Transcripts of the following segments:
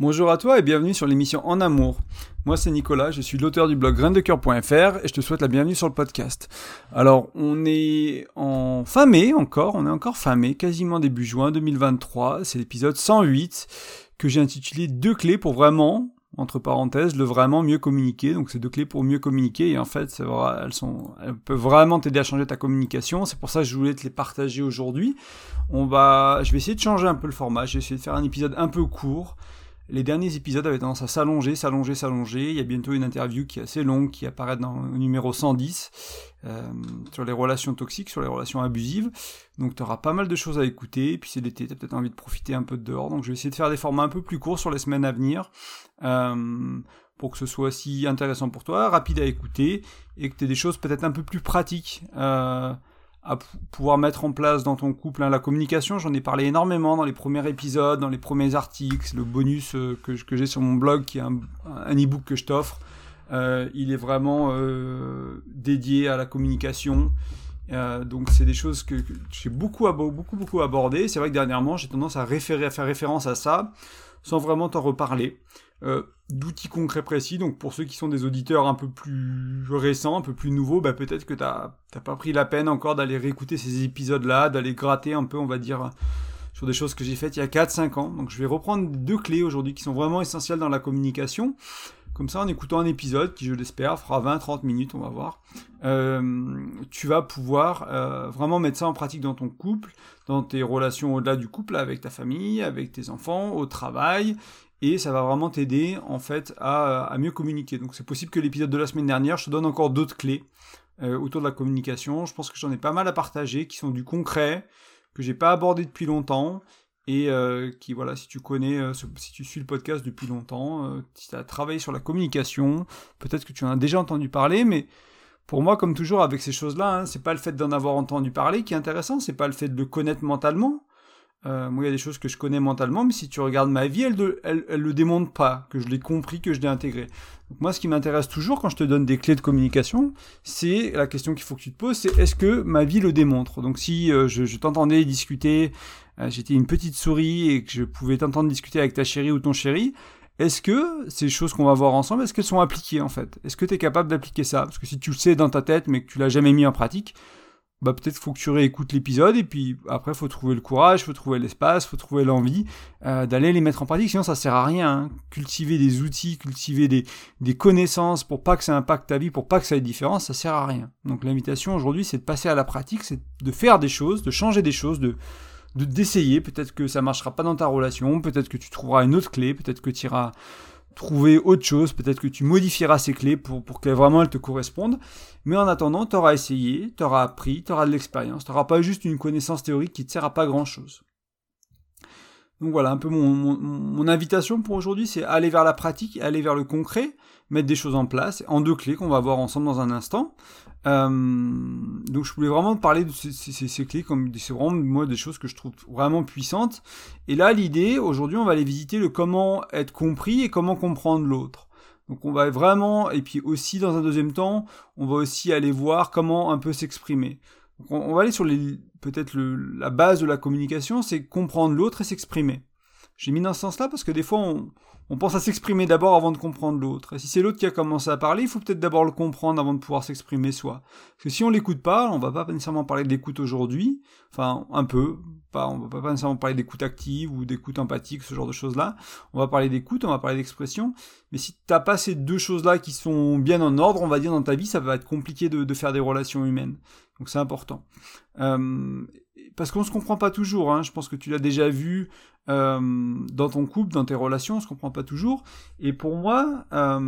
Bonjour à toi et bienvenue sur l'émission En Amour. Moi c'est Nicolas, je suis l'auteur du blog graindecoeur.fr et je te souhaite la bienvenue sur le podcast. Alors on est en fin mai encore, on est encore fin mai, quasiment début juin 2023, c'est l'épisode 108 que j'ai intitulé Deux clés pour vraiment, entre parenthèses, le vraiment mieux communiquer. Donc c'est deux clés pour mieux communiquer et en fait elles, sont, elles peuvent vraiment t'aider à changer ta communication. C'est pour ça que je voulais te les partager aujourd'hui. On va, je vais essayer de changer un peu le format, je vais essayer de faire un épisode un peu court les derniers épisodes avaient tendance à s'allonger, s'allonger, s'allonger. Il y a bientôt une interview qui est assez longue, qui apparaît dans le numéro 110, euh, sur les relations toxiques, sur les relations abusives. Donc tu auras pas mal de choses à écouter. Et puis c'est l'été, tu as peut-être envie de profiter un peu de dehors. Donc je vais essayer de faire des formats un peu plus courts sur les semaines à venir. Euh, pour que ce soit aussi intéressant pour toi, rapide à écouter, et que tu aies des choses peut-être un peu plus pratiques. Euh, à pouvoir mettre en place dans ton couple. Hein. La communication, j'en ai parlé énormément dans les premiers épisodes, dans les premiers articles, le bonus euh, que, j'ai sur mon blog, qui est un, un e-book que je t'offre. Euh, il est vraiment euh, dédié à la communication. Euh, donc c'est des choses que, j'ai beaucoup, beaucoup, beaucoup abordé. C'est vrai que dernièrement, j'ai tendance à faire référence à ça, sans vraiment t'en reparler. Euh, d'outils concrets précis. Donc pour ceux qui sont des auditeurs un peu plus récents, un peu plus nouveaux, bah, peut-être que t'as pas pris la peine encore d'aller réécouter ces épisodes-là, d'aller gratter un peu, on va dire, sur des choses que j'ai faites il y a 4-5 ans. Donc je vais reprendre deux clés aujourd'hui qui sont vraiment essentielles dans la communication. Comme ça, en écoutant un épisode qui, je l'espère, fera 20-30 minutes, on va voir, euh, tu vas pouvoir euh, vraiment mettre ça en pratique dans ton couple, dans tes relations au-delà du couple, avec ta famille, avec tes enfants, au travail, et ça va vraiment t'aider en fait à, mieux communiquer. Donc c'est possible que l'épisode de la semaine dernière, je te donne encore d'autres clés euh, autour de la communication. Je pense que j'en ai pas mal à partager, qui sont du concret, que j'ai pas abordé depuis longtemps, et euh, qui voilà, si tu connais, euh, si tu suis le podcast depuis longtemps, si tu as travaillé sur la communication, peut-être que tu en as déjà entendu parler, mais pour moi, comme toujours avec ces choses-là, hein, c'est pas le fait d'en avoir entendu parler qui est intéressant, c'est pas le fait de le connaître mentalement, euh, moi, il y a des choses que je connais mentalement, mais si tu regardes ma vie, elle, ne elle, le démontre pas, que je l'ai compris, que je l'ai intégré. Donc moi, ce qui m'intéresse toujours quand je te donne des clés de communication, c'est la question qu'il faut que tu te poses, c'est est-ce que ma vie le démontre? Donc si euh, je, t'entendais discuter, euh, j'étais une petite souris et que je pouvais t'entendre discuter avec ta chérie ou ton chéri, est-ce que ces choses qu'on va voir ensemble, est-ce qu'elles sont appliquées en fait? Est-ce que tu es capable d'appliquer ça? Parce que si tu le sais dans ta tête mais que tu l'as jamais mis en pratique, bah peut-être faut que tu réécoutes l'épisode et puis après faut trouver le courage, faut trouver l'espace, faut trouver l'envie euh, d'aller les mettre en pratique. Sinon ça sert à rien. Hein. Cultiver des outils, cultiver des, des connaissances pour pas que ça impacte ta vie, pour pas que ça ait de différence, ça sert à rien. Donc l'invitation aujourd'hui c'est de passer à la pratique, c'est de faire des choses, de changer des choses, de d'essayer. Peut-être que ça marchera pas dans ta relation, peut-être que tu trouveras une autre clé, peut-être que tu iras trouver autre chose, peut-être que tu modifieras ces clés pour, pour qu'elles vraiment elles te correspondent. Mais en attendant, tu auras essayé, tu auras appris, tu auras de l'expérience, tu n'auras pas juste une connaissance théorique qui te sert à pas grand-chose. Donc voilà, un peu mon, invitation pour aujourd'hui, c'est aller vers la pratique, aller vers le concret, mettre des choses en place, en deux clés qu'on va voir ensemble dans un instant. Euh, donc je voulais vraiment parler de ces, ces, ces clés comme c'est vraiment moi des choses que je trouve vraiment puissantes. Et là l'idée aujourd'hui on va aller visiter le comment être compris et comment comprendre l'autre. Donc on va vraiment et puis aussi dans un deuxième temps on va aussi aller voir comment un peu s'exprimer. On, va aller sur peut-être la base de la communication, c'est comprendre l'autre et s'exprimer. J'ai mis dans ce sens-là parce que des fois on, pense à s'exprimer d'abord avant de comprendre l'autre. Et si c'est l'autre qui a commencé à parler, il faut peut-être d'abord le comprendre avant de pouvoir s'exprimer soi. Parce que si on l'écoute pas, on va pas nécessairement parler d'écoute aujourd'hui, enfin un peu, pas, on va pas nécessairement parler d'écoute active ou d'écoute empathique, ce genre de choses-là. On va parler d'écoute, on va parler d'expression. Mais si t'as pas ces deux choses-là qui sont bien en ordre, on va dire dans ta vie, ça va être compliqué de faire des relations humaines. Donc c'est important. Euh, parce qu'on se comprend pas toujours. Hein. Je pense que tu l'as déjà vu euh, dans ton couple, dans tes relations, on se comprend pas toujours. Et pour moi, euh,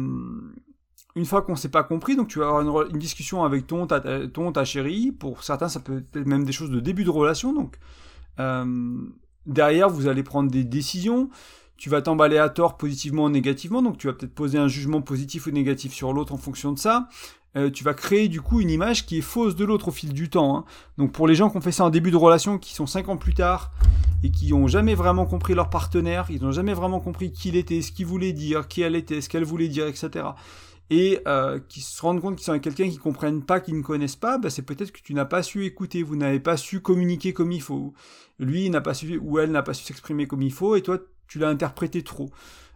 une fois qu'on s'est pas compris, donc tu vas avoir une, discussion avec ton ta, ta chérie. Pour certains, ça peut être même des choses de début de relation. Donc derrière, vous allez prendre des décisions. Tu vas t'emballer à tort positivement ou négativement, donc tu vas peut-être poser un jugement positif ou négatif sur l'autre en fonction de ça. Euh, tu vas créer du coup une image qui est fausse de l'autre au fil du temps. Hein. Donc pour les gens qui ont fait ça en début de relation, qui sont 5 ans plus tard, et qui n'ont jamais vraiment compris leur partenaire, ils n'ont jamais vraiment compris qui il était, ce qu'il voulait dire, qui elle était, ce qu'elle voulait dire, etc. Et euh, qui se rendent compte qu'ils sont avec quelqu'un qui ne comprennent pas, qui ne connaissent pas, bah c'est peut-être que tu n'as pas su écouter, vous n'avez pas su communiquer comme il faut. Lui n'a pas su, ou elle n'a pas su s'exprimer comme il faut, et toi tu l'as interprété trop.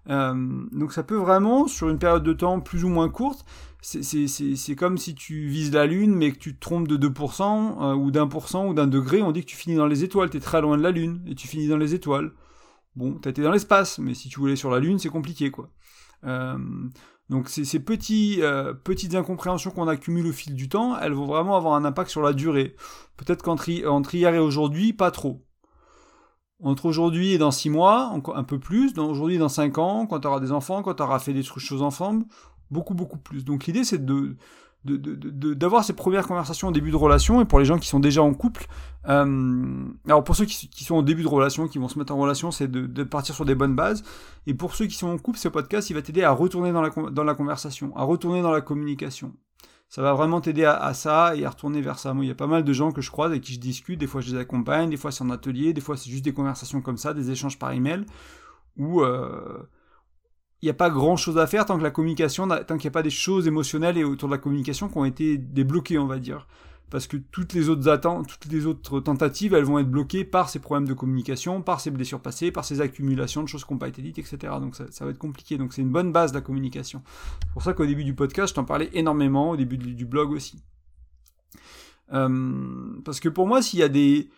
Euh, donc ça peut vraiment, sur une période de temps plus ou moins courte, c'est comme si tu vises la Lune mais que tu te trompes de 2% euh, ou d'un pour cent ou d'un degré, on dit que tu finis dans les étoiles, tu es très loin de la Lune et tu finis dans les étoiles. Bon, t'as été dans l'espace, mais si tu voulais sur la Lune, c'est compliqué quoi. Euh, donc ces, euh, petites incompréhensions qu'on accumule au fil du temps, elles vont vraiment avoir un impact sur la durée. Peut-être qu'entre hier et aujourd'hui, pas trop. Entre aujourd'hui et dans 6 mois, un peu plus. Aujourd'hui dans 5 ans, quand tu auras des enfants, quand tu auras fait des choses ensemble, beaucoup, beaucoup plus. Donc l'idée, c'est de, d'avoir ces premières conversations au début de relation et pour les gens qui sont déjà en couple euh, alors pour ceux qui, sont au début de relation qui vont se mettre en relation c'est de, partir sur des bonnes bases et pour ceux qui sont en couple ce podcast il va t'aider à retourner dans la, dans la conversation à retourner dans la communication ça va vraiment t'aider à, ça et à retourner vers ça. Moi, il y a pas mal de gens que je croise avec qui je discute. Des fois, je les accompagne. Des fois, c'est en atelier. Des fois, c'est juste des conversations comme ça, des échanges par email où euh, il n'y a pas grand chose à faire tant que la communication, tant qu'il n'y a pas des choses émotionnelles et autour de la communication qui ont été débloquées, on va dire. Parce que toutes les autres attentes, toutes les autres tentatives, elles vont être bloquées par ces problèmes de communication, par ces blessures passées, par ces accumulations de choses qui n'ont pas été dites, etc. Donc ça, va être compliqué. Donc c'est une bonne base de la communication. C'est pour ça qu'au début du podcast, je t'en parlais énormément, au début du, blog aussi. Euh, parce que pour moi, s'il y a des,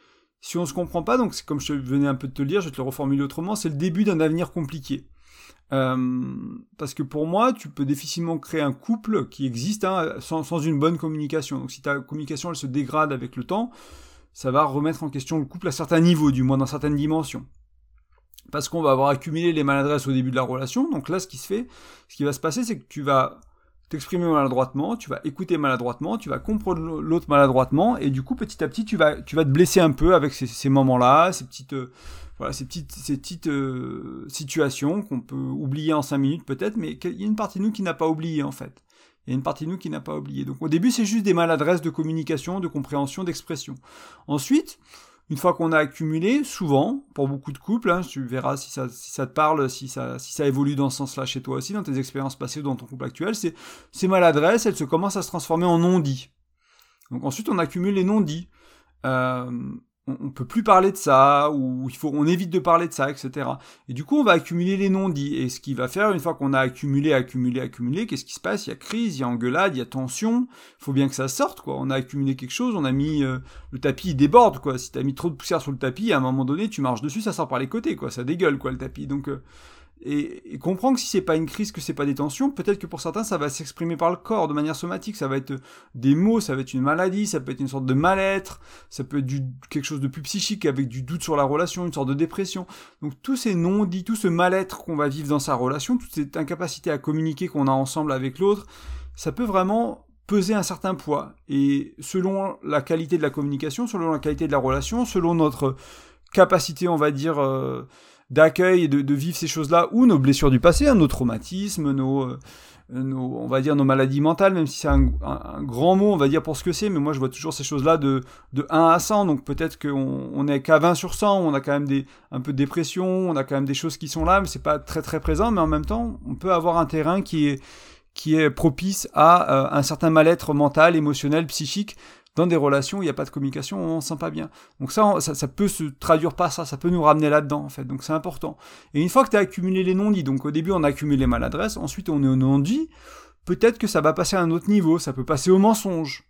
si on se comprend pas, donc comme je venais un peu de te le dire, je vais te le reformuler autrement, c'est le début d'un avenir compliqué. Euh, parce que pour moi, tu peux difficilement créer un couple qui existe hein, sans, une bonne communication. Donc si ta communication se dégrade avec le temps, ça va remettre en question le couple à certains niveaux, du moins dans certaines dimensions. Parce qu'on va avoir accumulé les maladresses au début de la relation. Donc là, ce qui se fait, ce qui va se passer, c'est que tu vas t'exprimer maladroitement, tu vas écouter maladroitement, tu vas comprendre l'autre maladroitement, et du coup, petit à petit, tu vas, tu vas te blesser un peu avec ces, ces moments-là, ces petites voilà, ces petites, ces euh, situations qu'on peut oublier en 5 minutes peut-être, mais il y a une partie de nous qui n'a pas oublié en fait. Il y a une partie de nous qui n'a pas oublié. Donc au début, c'est juste des maladresses de communication, de compréhension, d'expression. Ensuite, une fois qu'on a accumulé, souvent, pour beaucoup de couples, hein, tu verras si ça, te parle, si ça, si ça évolue dans ce sens-là chez toi aussi, dans tes expériences passées ou dans ton couple actuel, c'est ces maladresses, elles se commencent à se transformer en non-dits. Donc ensuite, on accumule les non-dits. Euh, on, peut plus parler de ça, ou il faut, on évite de parler de ça, etc. Et du coup, on va accumuler les non-dits. Et ce qui va faire, une fois qu'on a accumulé, accumulé, accumulé, qu'est-ce qui se passe? Il y a crise, il y a engueulade, il y a tension. Faut bien que ça sorte, quoi. On a accumulé quelque chose, on a mis euh, le tapis, il déborde, quoi. Si t'as mis trop de poussière sur le tapis, à un moment donné, tu marches dessus, ça sort par les côtés, quoi. Ça dégueule, quoi, le tapis. Donc euh, et, et comprendre que si c'est pas une crise, que c'est pas des tensions, peut-être que pour certains ça va s'exprimer par le corps de manière somatique, ça va être des mots, ça va être une maladie, ça peut être une sorte de mal-être, ça peut être quelque chose de plus psychique avec du doute sur la relation, une sorte de dépression. Donc tous ces non-dits, tout ce mal-être qu'on va vivre dans sa relation, toute cette incapacité à communiquer qu'on a ensemble avec l'autre, ça peut vraiment peser un certain poids. Et selon la qualité de la communication, selon la qualité de la relation, selon notre capacité, on va dire, euh, d'accueil et de, vivre ces choses-là, ou nos blessures du passé, hein, nos traumatismes, nos, euh, nos, on va dire nos maladies mentales, même si c'est un, grand mot, on va dire pour ce que c'est, mais moi je vois toujours ces choses-là de, de 1 à 100, donc peut-être qu'on on est qu'à 20 sur 100, on a quand même des, un peu de dépression, on a quand même des choses qui sont là, mais c'est pas très très présent, mais en même temps, on peut avoir un terrain qui est, qui est propice à euh, un certain mal-être mental, émotionnel, psychique, dans des relations où il n'y a pas de communication, on ne sent pas bien. Donc ça, ça, peut se traduire par ça, ça peut nous ramener là-dedans en fait. Donc c'est important. Et une fois que tu as accumulé les non-dits, donc au début on a accumulé les maladresses, ensuite on est au non-dit, peut-être que ça va passer à un autre niveau, ça peut passer au mensonge.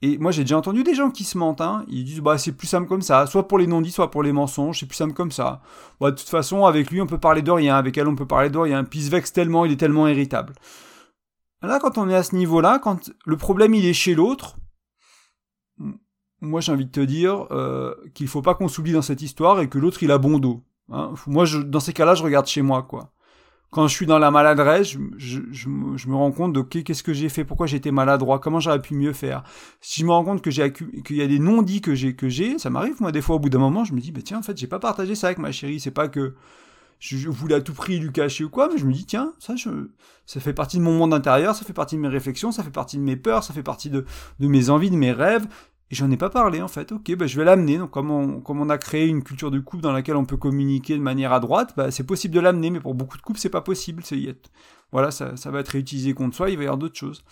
Et moi j'ai déjà entendu des gens qui se mentent, hein. ils disent bah c'est plus simple comme ça, soit pour les non-dits, soit pour les mensonges, c'est plus simple comme ça. Bah, de toute façon avec lui on peut parler de rien, avec elle on peut parler de rien, puis il se vexe tellement, il est tellement irritable. Là quand on est à ce niveau-là, quand le problème il est chez l'autre, moi j'ai envie de te dire euh, qu'il faut pas qu'on s'oublie dans cette histoire et que l'autre il a bon dos. Hein. Moi je, dans ces cas-là je regarde chez moi quoi. Quand je suis dans la maladresse, je, me rends compte de qu'est-ce que j'ai fait, pourquoi j'étais maladroit, comment j'aurais pu mieux faire. Si je me rends compte que j'ai qu'il y a des non-dits que j'ai que j'ai, ça m'arrive moi des fois au bout d'un moment, je me dis bah tiens en fait j'ai pas partagé ça avec ma chérie, c'est pas que je, voulais à tout prix lui cacher ou quoi, mais je me dis tiens ça je, ça fait partie de mon monde intérieur, ça fait partie de mes réflexions, ça fait partie de mes peurs, ça fait partie de mes envies, de mes rêves. Et j'en ai pas parlé en fait. Ok, bah, je vais l'amener. Donc comme on, a créé une culture de couple dans laquelle on peut communiquer de manière à droite, bah, c'est possible de l'amener, mais pour beaucoup de couples c'est pas possible. C'est voilà, ça, va être réutilisé contre soi. Il va y avoir d'autres choses.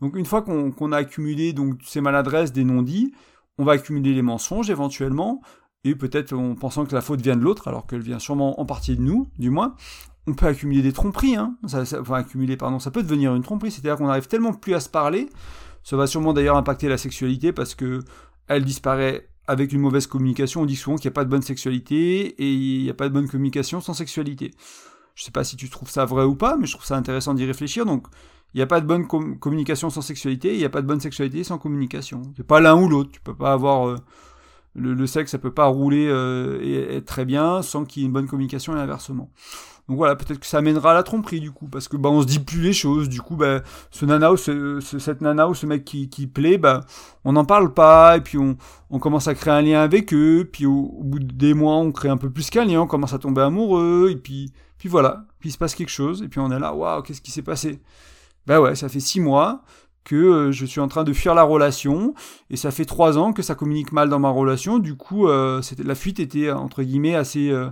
Donc une fois qu'on a accumulé donc ces maladresses, des non-dits, on va accumuler les mensonges éventuellement, et peut-être en pensant que la faute vient de l'autre, alors qu'elle vient sûrement en partie de nous, du moins on peut accumuler des tromperies, hein. Ça, enfin accumuler, pardon, ça peut devenir une tromperie. C'est-à-dire qu'on arrive tellement plus à se parler. Ça va sûrement d'ailleurs impacter la sexualité parce que elle disparaît avec une mauvaise communication. On dit souvent qu'il n'y a pas de bonne sexualité et il n'y a pas de bonne communication sans sexualité. Je sais pas si tu trouves ça vrai ou pas, mais je trouve ça intéressant d'y réfléchir. Donc, il n'y a pas de bonne communication sans sexualité, il n'y a pas de bonne sexualité sans communication. C'est pas l'un ou l'autre. Tu peux pas avoir euh, le, sexe, ça peut pas rouler euh, et être très bien sans qu'il y ait une bonne communication et inversement. Donc voilà, peut-être que ça amènera à la tromperie du coup, parce que bah on se dit plus les choses. Du coup, bah ce nana ou ce, cette nana ou ce mec qui, plaît, bah on n'en parle pas et puis on, commence à créer un lien avec eux. Puis au, bout des mois, on crée un peu plus qu'un lien, on commence à tomber amoureux et puis puis voilà, puis il se passe quelque chose et puis on est là, waouh, qu'est-ce qui s'est passé? Bah ouais, ça fait six mois que euh, je suis en train de fuir la relation et ça fait trois ans que ça communique mal dans ma relation. Du coup, euh, la fuite était entre guillemets assez euh,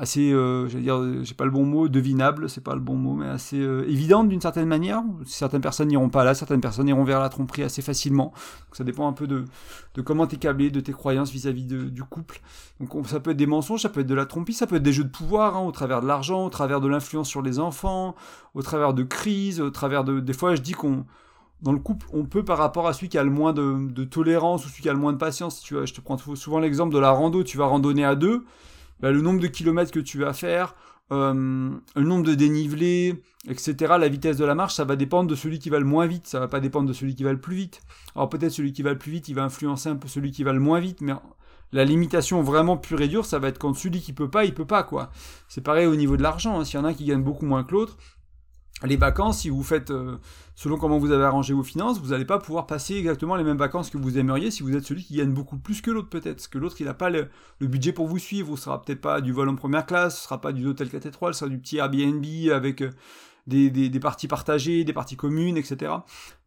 assez, euh, j'allais dire, j'ai pas le bon mot, devinable, c'est pas le bon mot, mais assez euh, évidente d'une certaine manière. Certaines personnes n'iront pas là, certaines personnes iront vers la tromperie assez facilement. Donc ça dépend un peu de, comment t'es câblé, de tes croyances vis-à-vis du couple. Donc ça peut être des mensonges, ça peut être de la tromperie, ça peut être des jeux de pouvoir, hein, au travers de l'argent, au travers de l'influence sur les enfants, au travers de crises, au travers de... Des fois, je dis qu'on dans le couple, on peut par rapport à celui qui a le moins de, de tolérance ou celui qui a le moins de patience. Tu vois, je te prends souvent l'exemple de la rando. Tu vas randonner à deux bah, le nombre de kilomètres que tu vas faire, euh, le nombre de dénivelés, etc., la vitesse de la marche, ça va dépendre de celui qui va le moins vite, ça va pas dépendre de celui qui va le plus vite. Alors peut-être celui qui va le plus vite, il va influencer un peu celui qui va le moins vite, mais la limitation vraiment pure et dure, ça va être quand celui qui peut pas, il peut pas, quoi. C'est pareil au niveau de l'argent, hein. s'il y en a un qui gagne beaucoup moins que l'autre, les vacances, si vous faites euh, selon comment vous avez arrangé vos finances, vous n'allez pas pouvoir passer exactement les mêmes vacances que vous aimeriez si vous êtes celui qui gagne beaucoup plus que l'autre peut-être. Parce que l'autre, il n'a pas le, budget pour vous suivre, ce sera peut-être pas du vol en première classe, ce sera pas du hôtel 4 étoiles, ce sera du petit Airbnb avec euh, des, des, parties partagées, des parties communes, etc.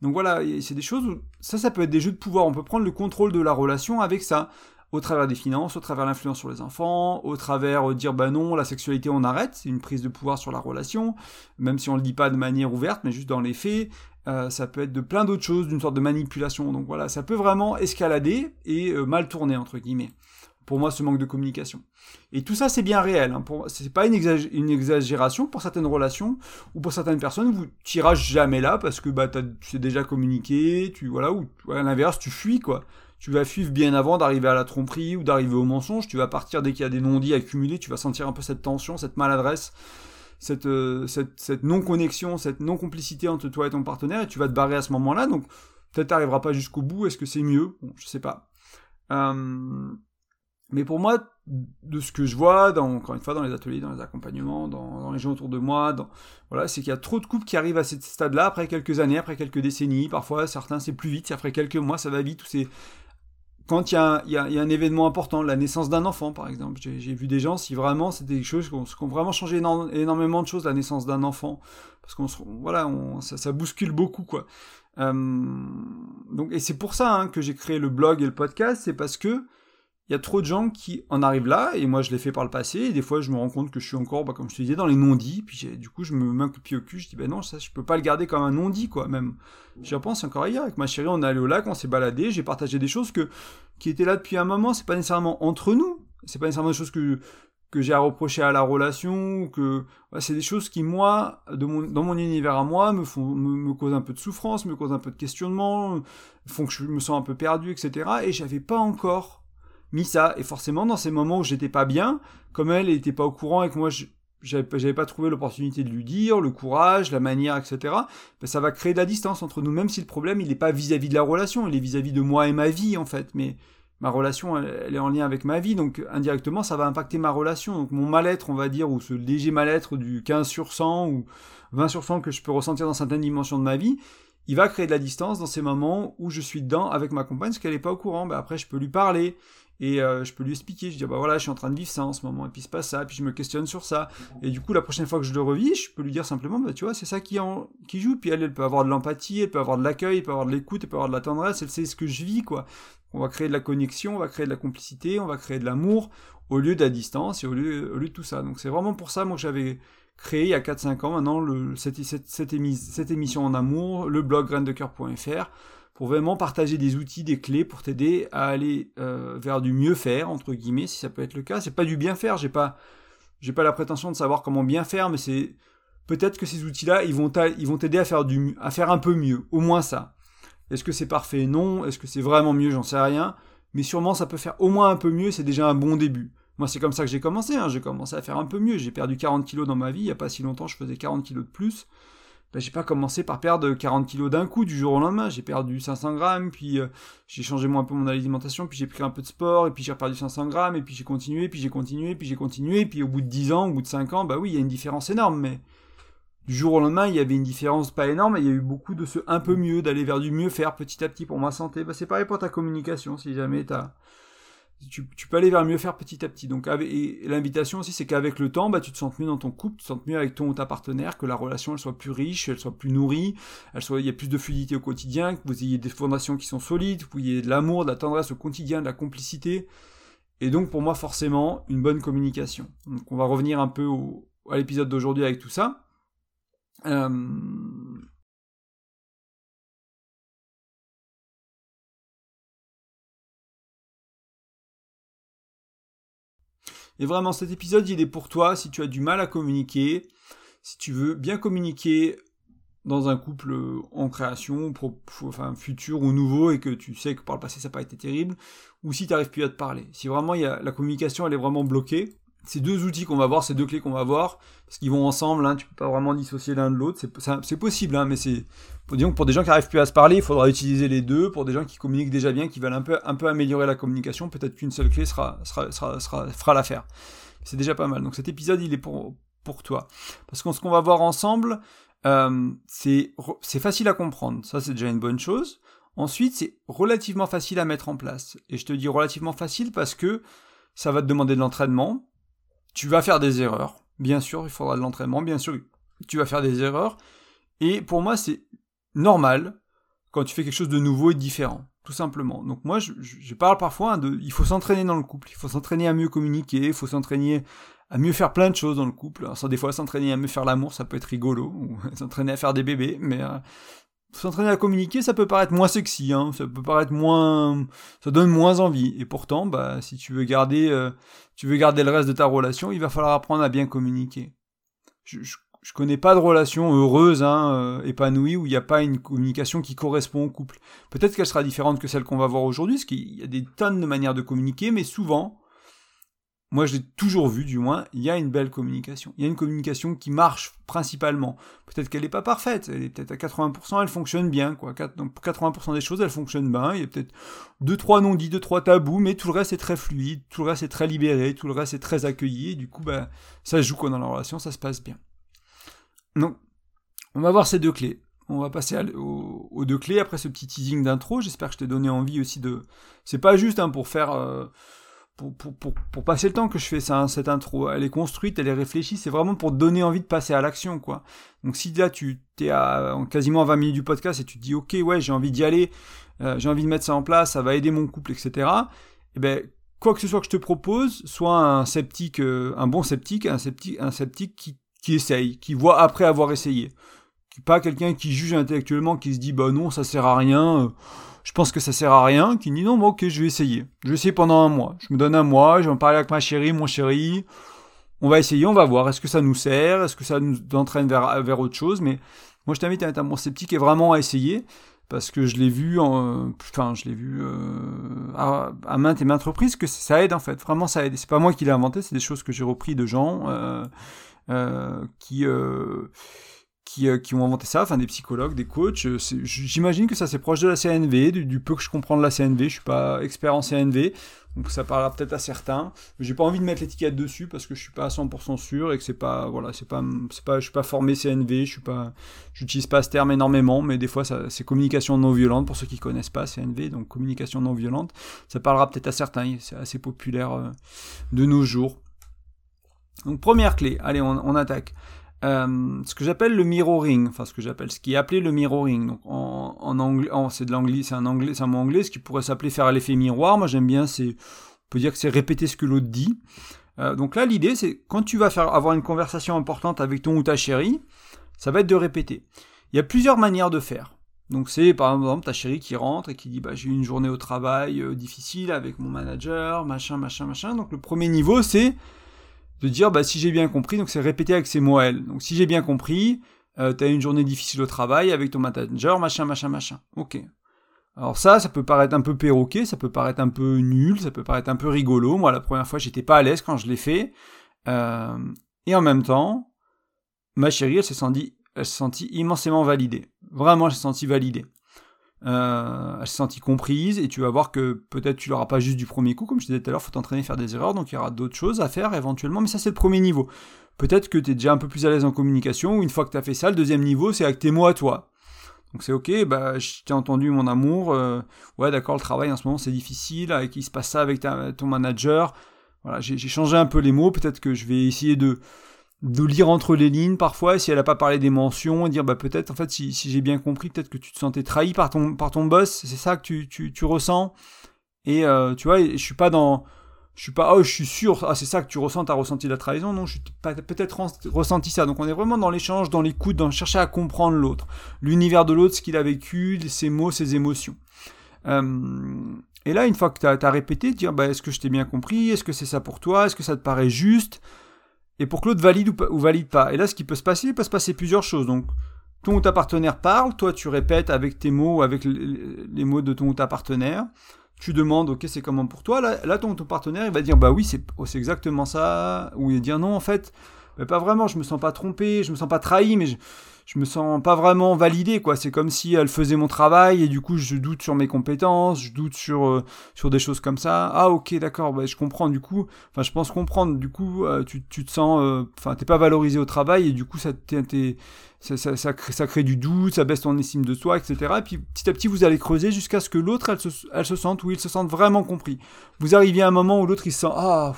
Donc voilà, c'est des choses où ça, ça peut être des jeux de pouvoir. On peut prendre le contrôle de la relation avec ça au travers des finances, au travers l'influence sur les enfants, au travers euh, dire bah non, la sexualité on arrête, c'est une prise de pouvoir sur la relation, même si on le dit pas de manière ouverte, mais juste dans les faits. Euh, ça peut être de plein d'autres choses, d'une sorte de manipulation. Donc voilà, ça peut vraiment escalader et euh, mal tourner entre guillemets. Pour moi, ce manque de communication. Et tout ça, c'est bien réel. Hein. C'est pas une, une, exagération pour certaines relations ou pour certaines personnes. Vous tirage jamais là parce que bah, tu sais déjà communiqué, tu voilà ou à l'inverse, tu fuis quoi tu vas fuir bien avant d'arriver à la tromperie ou d'arriver au mensonge, tu vas partir dès qu'il y a des non-dits accumulés, tu vas sentir un peu cette tension, cette maladresse, cette, euh, cette, non-connexion, cette non-complicité entre toi et ton partenaire, et tu vas te barrer à ce moment-là, donc peut-être t'arriveras pas jusqu'au bout, est-ce que c'est mieux? Bon, je sais pas. Euh, mais pour moi, de ce que je vois, dans, encore une fois, dans les ateliers, dans les accompagnements, dans, les gens autour de moi, voilà, c'est qu'il y a trop de couples qui arrivent à ce stade-là après quelques années, après quelques décennies. Parfois, certains, c'est plus vite, après quelques mois, ça va vite, ou c'est quand il y, a, un événement important, la naissance d'un enfant par exemple, j'ai vu des gens, si vraiment c'était des choses qui ont, vraiment changé énormément de choses, la naissance d'un enfant, parce qu'on voilà, on, ça, ça, bouscule beaucoup quoi. Euh, donc et c'est pour ça hein, que j'ai créé le blog et le podcast, c'est parce que il y a trop de gens qui en arrivent là, et moi je l'ai fait par le passé, et des fois je me rends compte que je suis encore, bah, comme je te disais, dans les non-dits, puis du coup je me mets un pied au cul, je dis, ben non, ça je peux pas le garder comme un non-dit, quoi, même. J'y repense encore hier, avec ma chérie, on est allé au lac, on s'est baladé, j'ai partagé des choses que, qui étaient là depuis un moment, c'est pas nécessairement entre nous, c'est pas nécessairement des choses que, que j'ai à reprocher à la relation, que c'est des choses qui moi, dans mon univers à moi, me font me, causent un peu de souffrance, me causent un peu de questionnement, font que je me sens un peu perdu, etc. Et j'avais pas encore mis ça. Et forcément, dans ces moments où j'étais pas bien, comme elle n'était pas au courant et que moi, j'avais pas trouvé l'opportunité de lui dire, le courage, la manière, etc., ben, ça va créer de la distance entre nous, même si le problème, il n'est pas vis-à-vis de la relation, il est vis-à-vis de moi et ma vie, en fait. Mais ma relation, elle, est en lien avec ma vie, donc indirectement, ça va impacter ma relation. Donc mon mal-être, on va dire, ou ce léger mal-être du 15 sur 100 ou 20 sur 100 que je peux ressentir dans certaines dimensions de ma vie, il va créer de la distance dans ces moments où je suis dedans avec ma compagne, parce qu'elle n'est pas au courant. Ben après, je peux lui parler, et euh, je peux lui expliquer, je dis bah voilà je suis en train de vivre ça en ce moment et puis il se passe ça, puis je me questionne sur ça et du coup la prochaine fois que je le revis, je peux lui dire simplement bah tu vois c'est ça qui en qui joue puis elle elle peut avoir de l'empathie, elle peut avoir de l'accueil, elle peut avoir de l'écoute, elle peut avoir de la tendresse, elle sait ce que je vis quoi. On va créer de la connexion, on va créer de la complicité, on va créer de l'amour au lieu de la distance et au lieu, au lieu de tout ça. Donc c'est vraiment pour ça moi que j'avais créé il y a 4-5 ans maintenant cette, cette, émission en amour, le blog graindecoeur.fr pour vraiment partager des outils, des clés pour t'aider à aller euh, vers du mieux faire entre guillemets, si ça peut être le cas. C'est pas du bien faire, j'ai pas pas la prétention de savoir comment bien faire, mais peut-être que ces outils-là, ils vont t'aider à faire du, à faire un peu mieux, au moins ça. Est-ce que c'est parfait? Non. Est-ce que c'est vraiment mieux? J'en sais rien. Mais sûrement, ça peut faire au moins un peu mieux. C'est déjà un bon début. Moi, c'est comme ça que j'ai commencé. Hein. J'ai commencé à faire un peu mieux. J'ai perdu 40 kilos dans ma vie. Il n'y a pas si longtemps, je faisais 40 kilos de plus. Ben, j'ai pas commencé par perdre 40 kilos d'un coup du jour au lendemain. J'ai perdu 500 grammes, puis euh, j'ai changé un peu mon alimentation, puis j'ai pris un peu de sport, et puis j'ai perdu 500 grammes, et puis j'ai continué, puis j'ai continué, puis j'ai continué, puis au bout de 10 ans, au bout de 5 ans, bah oui, il y a une différence énorme, mais du jour au lendemain, il y avait une différence pas énorme, il y a eu beaucoup de ce un peu mieux, d'aller vers du mieux faire petit à petit pour ma santé. Bah, c'est pareil pour ta communication, si jamais t'as... Tu, peux aller vers mieux faire petit à petit. Donc, l'invitation aussi, c'est qu'avec le temps, bah, tu te sens mieux dans ton couple, tu te sens mieux avec ton ou ta partenaire, que la relation elle soit plus riche, elle soit plus nourrie, elle soit, il y a plus de fluidité au quotidien, que vous ayez des fondations qui sont solides, que vous ayez de l'amour, de la tendresse au quotidien, de la complicité. Et donc, pour moi, forcément, une bonne communication. Donc, on va revenir un peu au, à l'épisode d'aujourd'hui avec tout ça. Euh, et vraiment, cet épisode, il est pour toi si tu as du mal à communiquer, si tu veux bien communiquer dans un couple en création, enfin futur ou nouveau, et que tu sais que par le passé ça n'a pas été terrible, ou si tu n'arrives plus à te parler. Si vraiment la communication elle est vraiment bloquée, ces deux outils qu'on va voir, ces deux clés qu'on va voir, parce qu'ils vont ensemble, hein, tu peux pas vraiment dissocier l'un de l'autre, c'est possible, hein, mais c'est disons que pour des gens qui arrivent plus à se parler, il faudra utiliser les deux. Pour des gens qui communiquent déjà bien, qui veulent un peu, un peu améliorer la communication, peut-être qu'une seule clé sera, sera, sera, sera fera l'affaire. C'est déjà pas mal. Donc cet épisode, il est pour, pour toi. Parce que ce qu'on va voir ensemble, euh, c'est facile à comprendre. Ça, c'est déjà une bonne chose. Ensuite, c'est relativement facile à mettre en place. Et je te dis relativement facile parce que ça va te demander de l'entraînement, tu vas faire des erreurs. Bien sûr, il faudra de l'entraînement. Bien sûr, tu vas faire des erreurs. Et pour moi, c'est normal quand tu fais quelque chose de nouveau et différent. Tout simplement. Donc moi, je, parle parfois de, il faut s'entraîner dans le couple, il faut s'entraîner à mieux communiquer, il faut s'entraîner à mieux faire plein de choses dans le couple. Alors ça, des fois, s'entraîner à mieux faire l'amour, ça peut être rigolo, ou s'entraîner à faire des bébés, mais euh, s'entraîner à communiquer, ça peut paraître moins sexy, hein, ça peut paraître moins, ça donne moins envie. Et pourtant, bah, si tu veux garder, euh, tu veux garder le reste de ta relation, il va falloir apprendre à bien communiquer. Je, je, connais pas de relation heureuse, hein, euh, épanouie, où il n'y a pas une communication qui correspond au couple. Peut-être qu'elle sera différente que celle qu'on va voir aujourd'hui, parce qu'il y a des tonnes de manières de communiquer, mais souvent, moi je l'ai toujours vu du moins, il y a une belle communication. Il y a une communication qui marche principalement. Peut-être qu'elle n'est pas parfaite, elle est peut-être à 80%, elle fonctionne bien. Quoi. Donc pour 80% des choses, elle fonctionne bien. Il y a peut-être deux, trois non-dits, deux, trois tabous, mais tout le reste est très fluide, tout le reste est très libéré, tout le reste est très accueilli. Et du coup, bah, ça joue quoi dans la relation, ça se passe bien. Donc, on va voir ces deux clés. On va passer aux, deux clés après ce petit teasing d'intro. J'espère que je t'ai donné envie aussi de. C'est pas juste hein, pour faire. Euh, pour, pour, pour, pour, passer le temps que je fais ça, hein, cette intro. Elle est construite, elle est réfléchie, c'est vraiment pour donner envie de passer à l'action, quoi. Donc si là tu t'es à quasiment 20 minutes du podcast et tu te dis ok ouais j'ai envie d'y aller, euh, j'ai envie de mettre ça en place, ça va aider mon couple, etc. Et eh ben quoi que ce soit que je te propose, soit un sceptique, euh, un bon sceptique, un sceptique, un sceptique qui, qui essaye, qui voit après avoir essayé, pas quelqu'un qui juge intellectuellement, qui se dit bah non ça sert à rien. Euh, je pense que ça sert à rien, qui dit non, bon, ok, je vais essayer. Je vais essayer pendant un mois. Je me donne un mois, je vais en parler avec ma chérie, mon chéri. On va essayer, on va voir. Est-ce que ça nous sert? Est-ce que ça nous entraîne vers, autre chose? Mais moi, je t'invite à être un bon sceptique et vraiment à essayer. Parce que je l'ai vu, en, enfin, je l'ai vu euh, à, maintes et maintes reprises que ça aide en fait. Vraiment, ça aide. C'est pas moi qui l'ai inventé, c'est des choses que j'ai repris de gens euh, euh, qui euh, qui, ont inventé ça, enfin des psychologues, des coachs. Euh, j'imagine que ça c'est proche de la CNV, du, peu que je comprends de la CNV. Je suis pas expert en CNV, donc ça parlera peut-être à certains. J'ai pas envie de mettre l'étiquette dessus parce que je suis pas à 100% sûr et que c'est pas, voilà, c'est pas, c'est pas, je suis pas formé CNV, je suis pas, j'utilise pas ce terme énormément, mais des fois c'est communication non violente pour ceux qui connaissent pas CNV, donc communication non violente. Ça parlera peut-être à certains, c'est assez populaire euh, de nos jours. Donc première clé, allez on attaque. Euh, ce que j'appelle le mirroring, enfin ce que j'appelle, ce qui est appelé le mirroring. Donc en, anglais, c'est de l'anglais, c'est un anglais, c'est un mot anglais, ce qui pourrait s'appeler faire l'effet miroir. Moi j'aime bien, on peut dire que c'est répéter ce que l'autre dit. Euh, donc là l'idée c'est quand tu vas faire avoir une conversation importante avec ton ou ta chérie, ça va être de répéter. Il y a plusieurs manières de faire. Donc c'est par exemple ta chérie qui rentre et qui dit bah j'ai eu une journée au travail euh, difficile avec mon manager, machin, machin, machin. Donc le premier niveau c'est de dire bah si j'ai bien compris, donc c'est répéter avec ses mots elle. Donc si j'ai bien compris, euh, t'as une journée difficile au travail avec ton manager, machin, machin, machin. Ok. Alors ça, ça peut paraître un peu perroquet, ça peut paraître un peu nul, ça peut paraître un peu rigolo. Moi, la première fois, j'étais pas à l'aise quand je l'ai fait. Euh, et en même temps, ma chérie, elle s'est sentie, elle s'est sentie immensément validée. Vraiment, elle s'est sentie validée. Euh, elle s'est sentie comprise et tu vas voir que peut-être tu l'auras pas juste du premier coup, comme je disais tout à l'heure, faut t'entraîner à faire des erreurs, donc il y aura d'autres choses à faire éventuellement, mais ça c'est le premier niveau. Peut-être que tu es déjà un peu plus à l'aise en communication, ou une fois que tu as fait ça, le deuxième niveau c'est avec tes mots à toi. Donc c'est ok, bah je t'ai entendu mon amour, euh, ouais d'accord le travail en ce moment c'est difficile, avec il se passe ça avec ton manager, voilà j'ai changé un peu les mots, peut-être que je vais essayer de de lire entre les lignes parfois, si elle n'a pas parlé des mentions, et dire bah peut-être en fait si, si j'ai bien compris, peut-être que tu te sentais trahi par ton par ton boss, c'est ça que tu, tu, tu ressens. Et euh, tu vois, je suis pas dans je suis pas oh je suis sûr ah c'est ça que tu ressens t'as ressenti la trahison. Non je suis peut-être ressenti ça. Donc on est vraiment dans l'échange dans l'écoute dans chercher à comprendre l'autre. L'univers de l'autre ce qu'il a vécu ses mots ses émotions. Euh, et là une fois que tu as, répété dire bah est-ce que je t'ai bien compris? Est-ce que c'est ça pour toi? Est-ce que ça te paraît juste? Et pour que l'autre valide ou, valide pas. Et là, ce qui peut se passer, il peut se passer plusieurs choses. Donc, ton ou ta partenaire parle, toi tu répètes avec tes mots avec les, mots de ton ou ta partenaire. Tu demandes, ok, c'est comment pour toi? Là, ton ou ton partenaire, il va dire, bah oui, c'est oh, exactement ça. Ou il va dire, non, en fait, mais pas vraiment, je me sens pas trompé, je me sens pas trahi, mais je, je me sens pas vraiment validé quoi c'est comme si elle faisait mon travail et du coup je doute sur mes compétences je doute sur euh, sur des choses comme ça ah ok d'accord bah, je comprends du coup enfin je pense comprendre du coup euh, tu, tu te sens euh, enfin t'es pas valorisé au travail et du coup ça ça, ça, ça, crée, du doute, ça baisse ton estime de soi, etc. Et puis petit à petit, vous allez creuser jusqu'à ce que l'autre, elle se, elle se sente ou il se sente vraiment compris. Vous arrivez à un moment où l'autre, il se sent, ah,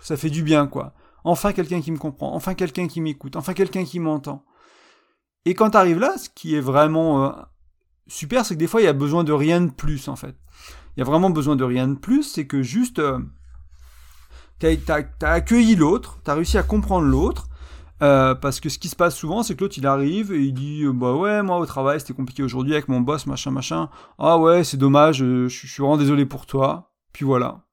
ça fait du bien, quoi. Enfin quelqu'un qui me comprend, enfin quelqu'un qui m'écoute, enfin quelqu'un qui m'entend. Et quand tu arrives là, ce qui est vraiment euh, super, c'est que des fois, il y a besoin de rien de plus, en fait. Il y a vraiment besoin de rien de plus, c'est que juste, euh, tu as, accueilli l'autre, tu as réussi à comprendre l'autre, euh, parce que ce qui se passe souvent, c'est que l'autre, il arrive et il dit, bah ouais, moi, au travail, c'était compliqué aujourd'hui avec mon boss, machin, machin. Ah ouais, c'est dommage, je suis vraiment désolé pour toi. Puis voilà.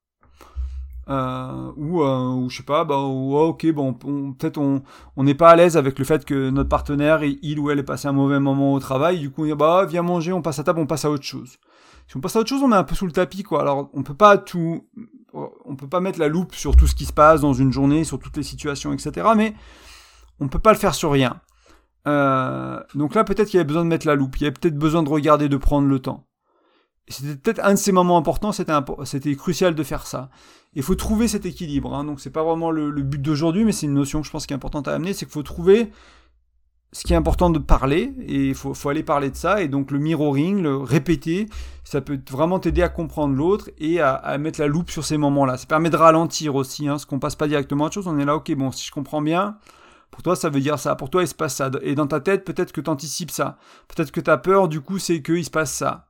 Euh, ou, euh, ou je sais pas, bah, ok, bon, peut-être on on n'est pas à l'aise avec le fait que notre partenaire, il ou elle ait passé un mauvais moment au travail, du coup on dit bah viens manger, on passe à table, on passe à autre chose. Si on passe à autre chose, on met un peu sous le tapis, quoi. Alors on peut pas tout, on peut pas mettre la loupe sur tout ce qui se passe dans une journée, sur toutes les situations, etc. Mais on peut pas le faire sur rien. Euh, donc là, peut-être qu'il y avait besoin de mettre la loupe, il y avait peut-être besoin de regarder, de prendre le temps. C'était peut-être un de ces moments importants, c'était crucial de faire ça. Il faut trouver cet équilibre. Hein. Donc c'est pas vraiment le, but d'aujourd'hui, mais c'est une notion que je pense qui est importante à amener, c'est qu'il faut trouver ce qui est important de parler, et il faut, aller parler de ça, et donc le mirroring, le répéter, ça peut vraiment t'aider à comprendre l'autre et à, mettre la loupe sur ces moments-là. Ça permet de ralentir aussi, hein, parce qu'on passe pas directement à autre chose, on est là, ok, bon, si je comprends bien, pour toi, ça veut dire ça. Pour toi, il se passe ça. Et dans ta tête, peut-être que tu anticipes ça. Peut-être que tu as peur, du coup, c'est qu'il se passe ça.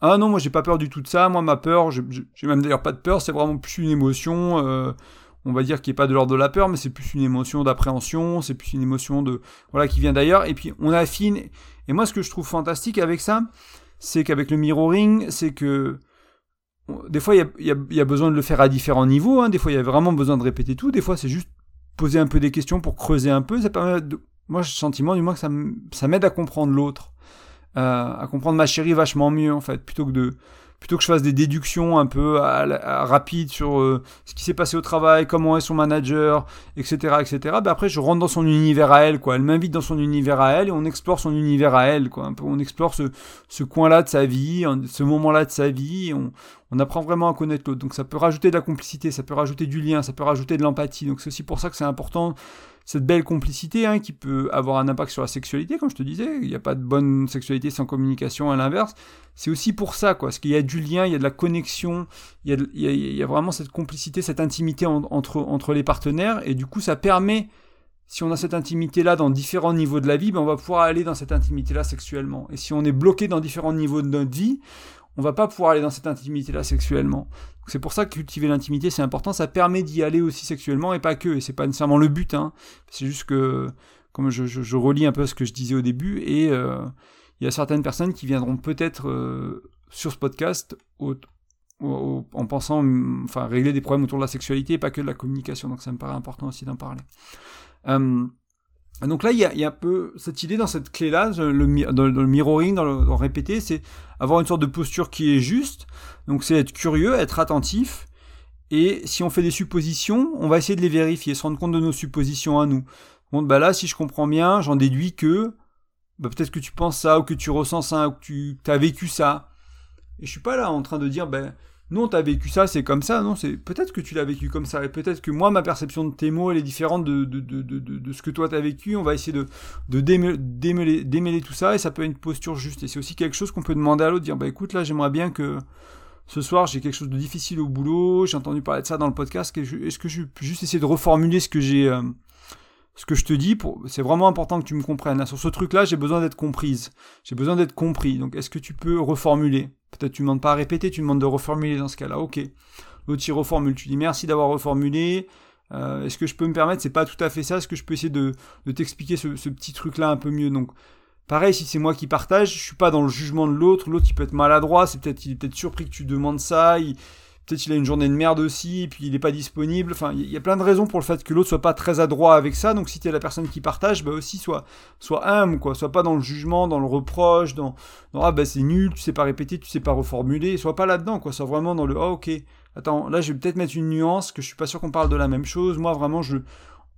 Ah non, moi j'ai pas peur du tout de ça. Moi ma peur, j'ai même d'ailleurs pas de peur, c'est vraiment plus une émotion, euh, on va dire qui est pas de l'ordre de la peur, mais c'est plus une émotion d'appréhension, c'est plus une émotion de voilà qui vient d'ailleurs. Et puis on affine. Et moi ce que je trouve fantastique avec ça, c'est qu'avec le mirroring, c'est que des fois il y, a, besoin de le faire à différents niveaux. Hein. Des fois il y a vraiment besoin de répéter tout. Des fois c'est juste poser un peu des questions pour creuser un peu. Moi j'ai le sentiment du moins que ça m'aide à comprendre l'autre. Euh, à comprendre ma chérie vachement mieux en fait, plutôt que de plutôt que je fasse des déductions un peu rapides sur euh, ce qui s'est passé au travail, comment est son manager, etc., etc. Ben après, je rentre dans son univers à elle, quoi. Elle m'invite dans son univers à elle et on explore son univers à elle, quoi. on explore ce, ce coin-là de sa vie, ce moment-là de sa vie. on, on apprend vraiment à connaître l'autre. Donc ça peut rajouter de la complicité, ça peut rajouter du lien, ça peut rajouter de l'empathie. Donc c'est aussi pour ça que c'est important cette belle complicité hein, qui peut avoir un impact sur la sexualité, comme je te disais. Il n'y a pas de bonne sexualité sans communication, à l'inverse. C'est aussi pour ça, quoi. Parce qu'il y a du lien, il y a de la connexion, il y a, vraiment cette complicité, cette intimité entre, entre les partenaires. Et du coup, ça permet, si on a cette intimité-là dans différents niveaux de la vie, ben on va pouvoir aller dans cette intimité-là sexuellement. Et si on est bloqué dans différents niveaux de notre vie, on va pas pouvoir aller dans cette intimité-là sexuellement. C'est pour ça que cultiver l'intimité, c'est important. Ça permet d'y aller aussi sexuellement et pas que. Et c'est pas nécessairement le but. Hein. C'est juste que, comme je, relis un peu ce que je disais au début, et euh, il y a certaines personnes qui viendront peut-être euh, sur ce podcast en pensant enfin, régler des problèmes autour de la sexualité et pas que de la communication. Donc ça me paraît important aussi d'en parler. Euh, donc là, il y a, un peu cette idée dans cette clé-là, dans, le mirroring, dans le, répéter, c'est avoir une sorte de posture qui est juste. Donc c'est être curieux, être attentif. Et si on fait des suppositions, on va essayer de les vérifier, se rendre compte de nos suppositions à nous. Bon, bah là, si je comprends bien, j'en déduis que bah peut-être que tu penses ça, ou que tu ressens ça, ou que tu as vécu ça. Et je suis pas là en train de dire, ben non, as vécu ça, c'est comme ça. Non, c'est peut-être que tu l'as vécu comme ça. Et peut-être que moi, ma perception de tes mots, elle est différente de, ce que toi t'as vécu. On va essayer de, démêler, tout ça et ça peut être une posture juste. Et c'est aussi quelque chose qu'on peut demander à l'autre, dire, bah écoute, là, j'aimerais bien que ce soir, j'ai quelque chose de difficile au boulot, j'ai entendu parler de ça dans le podcast. Est-ce que je peux juste essayer de reformuler ce que j'ai, euh, ce que je te dis, c'est vraiment important que tu me comprennes. Sur ce truc-là, j'ai besoin d'être comprise. J'ai besoin d'être compris. Donc, est-ce que tu peux reformuler? Peut-être tu ne demandes pas à répéter, tu demandes de reformuler dans ce cas-là. Ok. L'autre, il reformule. Tu dis merci d'avoir reformulé. Euh, est-ce que je peux me permettre? C'est pas tout à fait ça. Est-ce que je peux essayer de, t'expliquer ce, petit truc-là un peu mieux? Donc, pareil, si c'est moi qui partage, je suis pas dans le jugement de l'autre. L'autre, il peut être maladroit. C'est peut-être, il est peut-être surpris que tu demandes ça. Il, Peut-être il a une journée de merde aussi, puis il n'est pas disponible. Enfin, il y a plein de raisons pour le fait que l'autre soit pas très adroit avec ça. Donc si tu es la personne qui partage, bah aussi soit, soit humble, quoi. Soit pas dans le jugement, dans le reproche, dans, ah bah c'est nul, tu sais pas répéter, tu sais pas reformuler. Soit pas là-dedans, quoi. Soit vraiment dans le, oh ok, attends, là je vais peut-être mettre une nuance, que je suis pas sûr qu'on parle de la même chose. Moi vraiment, je,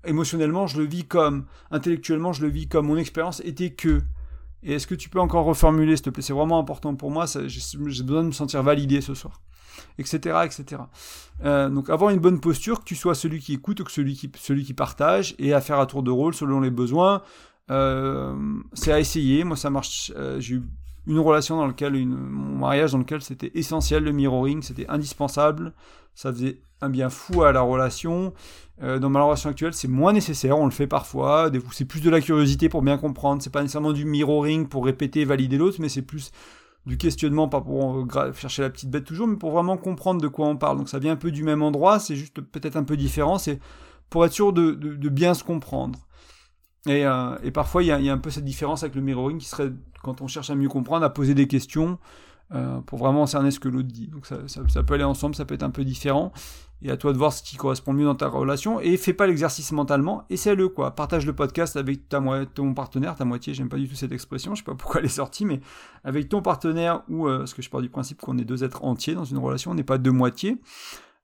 émotionnellement, je le vis comme, intellectuellement, je le vis comme mon expérience était que. Et est-ce que tu peux encore reformuler, s'il te plaît? C'est vraiment important pour moi. J'ai besoin de me sentir validé ce soir etc. etc. Euh, donc avoir une bonne posture, que tu sois celui qui écoute ou que celui qui, celui qui partage, et à faire à tour de rôle selon les besoins. Euh, c'est à essayer. Moi, ça marche. Euh, j'ai eu une relation dans laquelle, une, mon mariage dans lequel c'était essentiel le mirroring, c'était indispensable. Ça faisait un bien fou à la relation. dans ma relation actuelle, c'est moins nécessaire. On le fait parfois. C'est plus de la curiosité pour bien comprendre. C'est pas nécessairement du mirroring pour répéter, valider l'autre, mais c'est plus du questionnement, pas pour euh, chercher la petite bête toujours, mais pour vraiment comprendre de quoi on parle. Donc ça vient un peu du même endroit, c'est juste peut-être un peu différent, c'est pour être sûr de, bien se comprendre. Et, euh, parfois, il y, a, un peu cette différence avec le mirroring qui serait, quand on cherche à mieux comprendre, à poser des questions euh, pour vraiment cerner ce que l'autre dit. Donc ça, ça, peut aller ensemble, ça peut être un peu différent et à toi de voir ce qui correspond le mieux dans ta relation. Et fais pas l'exercice mentalement, essaie-le quoi. Partage le podcast avec ta ton partenaire, ta moitié, j'aime pas du tout cette expression, je sais pas pourquoi elle est sortie, mais avec ton partenaire ou, euh, parce que je pars du principe qu'on est deux êtres entiers dans une relation, on n'est pas deux moitiés.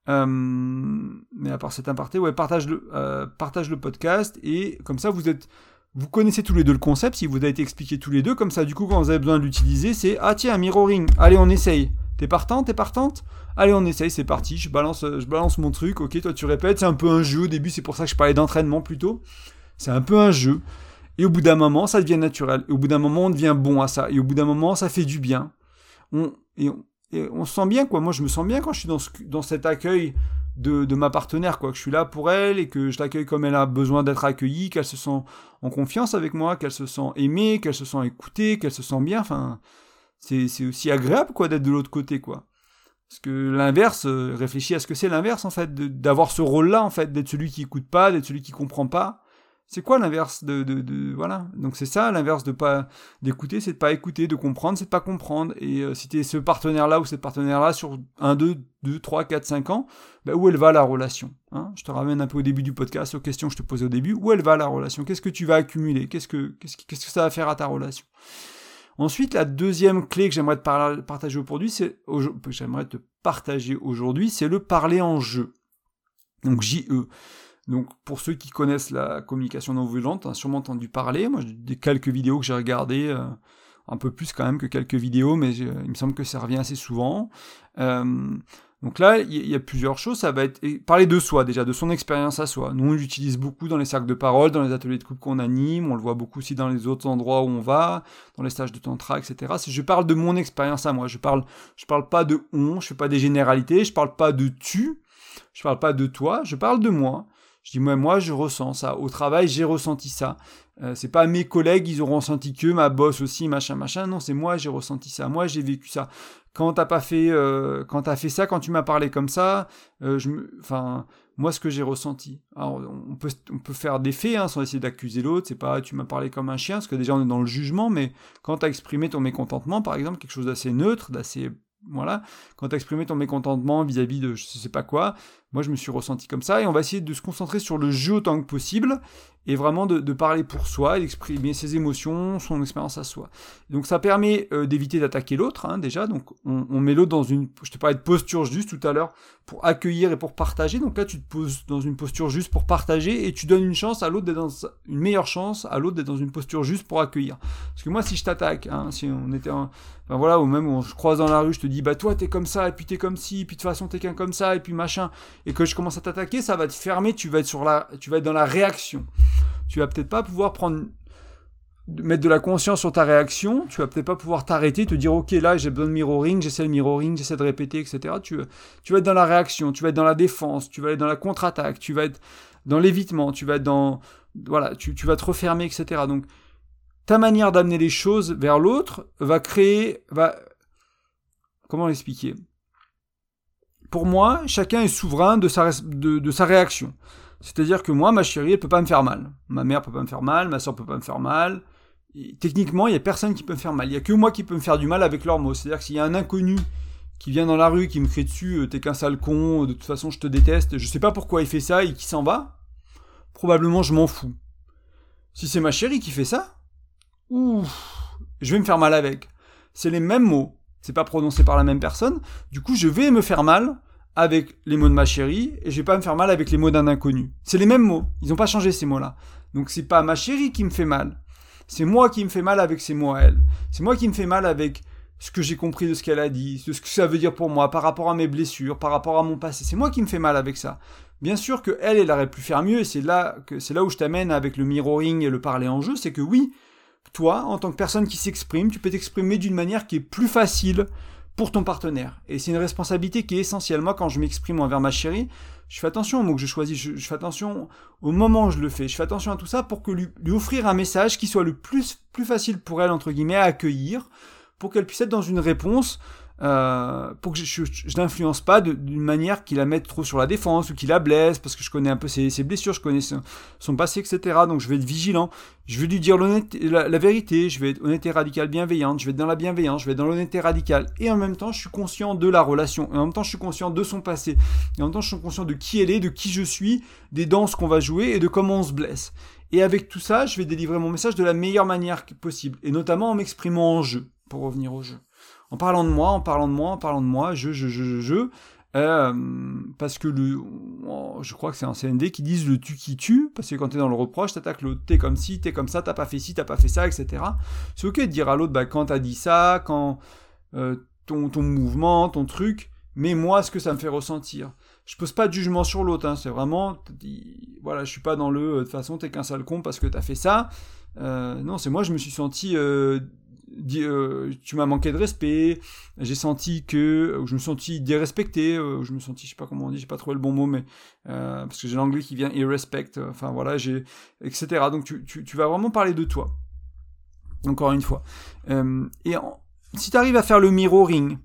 Euh, mais à part cet aparté, ouais, partage le, partage le podcast et comme ça vous êtes vous connaissez tous les deux le concept, si vous avez été expliqué tous les deux, comme ça, du coup, quand vous avez besoin de l'utiliser, c'est Ah, tiens, mirroring, allez, on essaye. T'es partant, t'es partante? Allez, on essaye, c'est parti. Je balance, je balance mon truc. Ok, toi tu répètes. C'est un peu un jeu. Au début, c'est pour ça que je parlais d'entraînement plutôt. C'est un peu un jeu. Et au bout d'un moment, ça devient naturel. Et au bout d'un moment, on devient bon à ça. Et au bout d'un moment, ça fait du bien. On, et, on, se sent bien, quoi. Moi, je me sens bien quand je suis dans cet accueil de, de, ma partenaire, quoi. Que je suis là pour elle et que je l'accueille comme elle a besoin d'être accueillie, qu'elle se sent en confiance avec moi, qu'elle se sent aimée, qu'elle se sent écoutée, qu'elle se sent bien. Enfin, c'est aussi agréable quoi d'être de l'autre côté quoi. Parce que l'inverse, euh, réfléchis à ce que c'est l'inverse en fait, d'avoir ce rôle-là en fait, d'être celui qui écoute pas, d'être celui qui comprend pas. C'est quoi l'inverse de, voilà Donc c'est ça l'inverse de pas d'écouter, c'est de pas écouter, de comprendre, c'est de pas comprendre. Et euh, si tu es ce partenaire-là ou cette partenaire-là sur 1, 2, 2, 3, 4, 5 ans, ben, où elle va la relation hein? Je te ramène un peu au début du podcast aux questions que je te posais au début. Où elle va la relation? Qu'est-ce que tu vas accumuler? Qu'est-ce que qu'est-ce que ça va faire à ta relation? Ensuite, la deuxième clé que j'aimerais te partager aujourd'hui, c'est j'aimerais te partager aujourd'hui, c'est le parler en jeu. Donc JE. Donc pour ceux qui connaissent la communication non violente, on a sûrement entendu parler. Moi, des quelques vidéos que j'ai regardées, euh, un peu plus quand même que quelques vidéos, mais il me semble que ça revient assez souvent. Euh, donc là, il y, a plusieurs choses. Ça va être parler de soi déjà, de son expérience à soi. Nous, on l'utilise beaucoup dans les cercles de parole, dans les ateliers de couple qu'on anime. On le voit beaucoup aussi dans les autres endroits où on va, dans les stages de tantra, etc. Je parle de mon expérience à moi. Je parle, je parle pas de on. Je fais pas des généralités. Je parle pas de tu. Je parle pas de toi. Je parle de moi. Je dis moi, moi, je ressens ça. Au travail, j'ai ressenti ça. Euh, c'est pas mes collègues, ils auront ressenti que ma boss aussi, machin, machin. Non, c'est moi, j'ai ressenti ça. Moi, j'ai vécu ça quand t'as pas fait, euh, quand t'as fait ça, quand tu m'as parlé comme ça, euh, je enfin, moi ce que j'ai ressenti. On peut, faire des faits hein, sans essayer d'accuser l'autre. C'est pas, tu m'as parlé comme un chien, parce que déjà on est dans le jugement, mais quand t'as exprimé ton mécontentement, par exemple, quelque chose d'assez neutre, d'assez voilà, quand tu as exprimé ton mécontentement vis-à-vis de je sais pas quoi, moi je me suis ressenti comme ça, et on va essayer de se concentrer sur le jeu autant que possible, et vraiment de, parler pour soi, d'exprimer ses émotions, son expérience à soi. Donc ça permet euh, d'éviter d'attaquer l'autre, hein, déjà, donc on, met l'autre dans une, je te parlais de posture juste tout à l'heure, pour accueillir et pour partager, donc là tu te poses dans une posture juste pour partager, et tu donnes une chance à l'autre d'être dans, une meilleure chance à l'autre d'être dans une posture juste pour accueillir. Parce que moi si je t'attaque, hein, si on était en, ben voilà, ou même on se croise dans la rue, je te dis, bah toi t'es comme ça, et puis t'es comme ci, et puis de toute façon t'es qu'un comme ça, et puis machin, et que je commence à t'attaquer, ça va te fermer, tu vas être sur la, tu vas être dans la réaction. Tu vas peut-être pas pouvoir prendre, mettre de la conscience sur ta réaction, tu vas peut-être pas pouvoir t'arrêter, te dire, ok là j'ai besoin de mirroring, j'essaie le mirroring, j'essaie de répéter, etc. Tu, tu vas être dans la réaction, tu vas être dans la défense, tu vas être dans la contre-attaque, tu vas être dans l'évitement, tu vas être dans, voilà, tu, tu vas te refermer, etc. Donc, ta manière d'amener les choses vers l'autre va créer, va, comment l'expliquer? Pour moi, chacun est souverain de sa, réaction. C'est-à-dire que moi, ma chérie, elle peut pas me faire mal. Ma mère peut pas me faire mal, ma soeur peut pas me faire mal. techniquement, il y a personne qui peut me faire mal. Il y a que moi qui peux me faire du mal avec leurs mots. C'est-à-dire que s'il y a un inconnu qui vient dans la rue, qui me crie dessus, euh, t'es qu'un sale con, de toute façon je te déteste, je sais pas pourquoi il fait ça et qui s'en va, probablement je m'en fous. Si c'est ma chérie qui fait ça, ouf, je vais me faire mal avec. C'est les mêmes mots, c'est pas prononcé par la même personne. Du coup, je vais me faire mal avec les mots de ma chérie et je vais pas me faire mal avec les mots d'un inconnu. C'est les mêmes mots, ils ont pas changé ces mots-là. Donc c'est pas ma chérie qui me fait mal, c'est moi qui me fais mal avec ces mots à elle. C'est moi qui me fais mal avec ce que j'ai compris de ce qu'elle a dit, de ce que ça veut dire pour moi par rapport à mes blessures, par rapport à mon passé. C'est moi qui me fais mal avec ça. Bien sûr que elle, elle aurait pu faire mieux et c'est là que c'est là où je t'amène avec le mirroring et le parler en jeu, c'est que oui, toi, en tant que personne qui s'exprime, tu peux t'exprimer d'une manière qui est plus facile pour ton partenaire. Et c'est une responsabilité qui est essentielle. Moi, quand je m'exprime envers ma chérie, je fais attention aux mots que je choisis, je, fais attention au moment où je le fais, je fais attention à tout ça pour que lui, offrir un message qui soit le plus facile pour elle, entre guillemets, à accueillir, pour qu'elle puisse être dans une réponse euh, pour que je, je, n'influence pas d'une manière qui la mette trop sur la défense ou qui la blesse, parce que je connais un peu ses, blessures, je connais son, passé, etc. Donc je vais être vigilant. Je vais lui dire la, la, vérité, je vais être honnêteté radicale bienveillante, je vais être dans la bienveillance, je vais être dans l'honnêteté radicale. Et en même temps, je suis conscient de la relation. Et en même temps, je suis conscient de son passé. Et en même temps, je suis conscient de qui elle est, de qui je suis, des danses qu'on va jouer et de comment on se blesse. Et avec tout ça, je vais délivrer mon message de la meilleure manière possible. Et notamment en m'exprimant en jeu, pour revenir au jeu en parlant de moi, en parlant de moi, en parlant de moi, je, je, je, je, euh, parce que le, oh, je crois que c'est un CND qui disent le tu qui tue, parce que quand t'es dans le reproche, t'attaques l'autre, t'es comme ci, t'es comme ça, t'as pas fait ci, t'as pas fait ça, etc. C'est ok de dire à l'autre, bah, quand t'as dit ça, quand euh, ton, ton mouvement, ton truc, mais moi, ce que ça me fait ressentir. Je pose pas de jugement sur l'autre, hein, c'est vraiment, voilà, je suis pas dans le, euh, de toute façon, t'es qu'un sale con parce que t'as fait ça. Euh, non, c'est moi, je me suis senti euh, tu m'as manqué de respect, j'ai senti que, je me senti dérespecté, euh, je me senti, je sais pas comment on dit, j'ai pas trouvé le bon mot, mais euh, parce que j'ai l'anglais qui vient irrespect, enfin voilà, j'ai, etc. Donc tu, tu, tu, vas vraiment parler de toi, encore une fois. et si tu arrives à faire le mirroring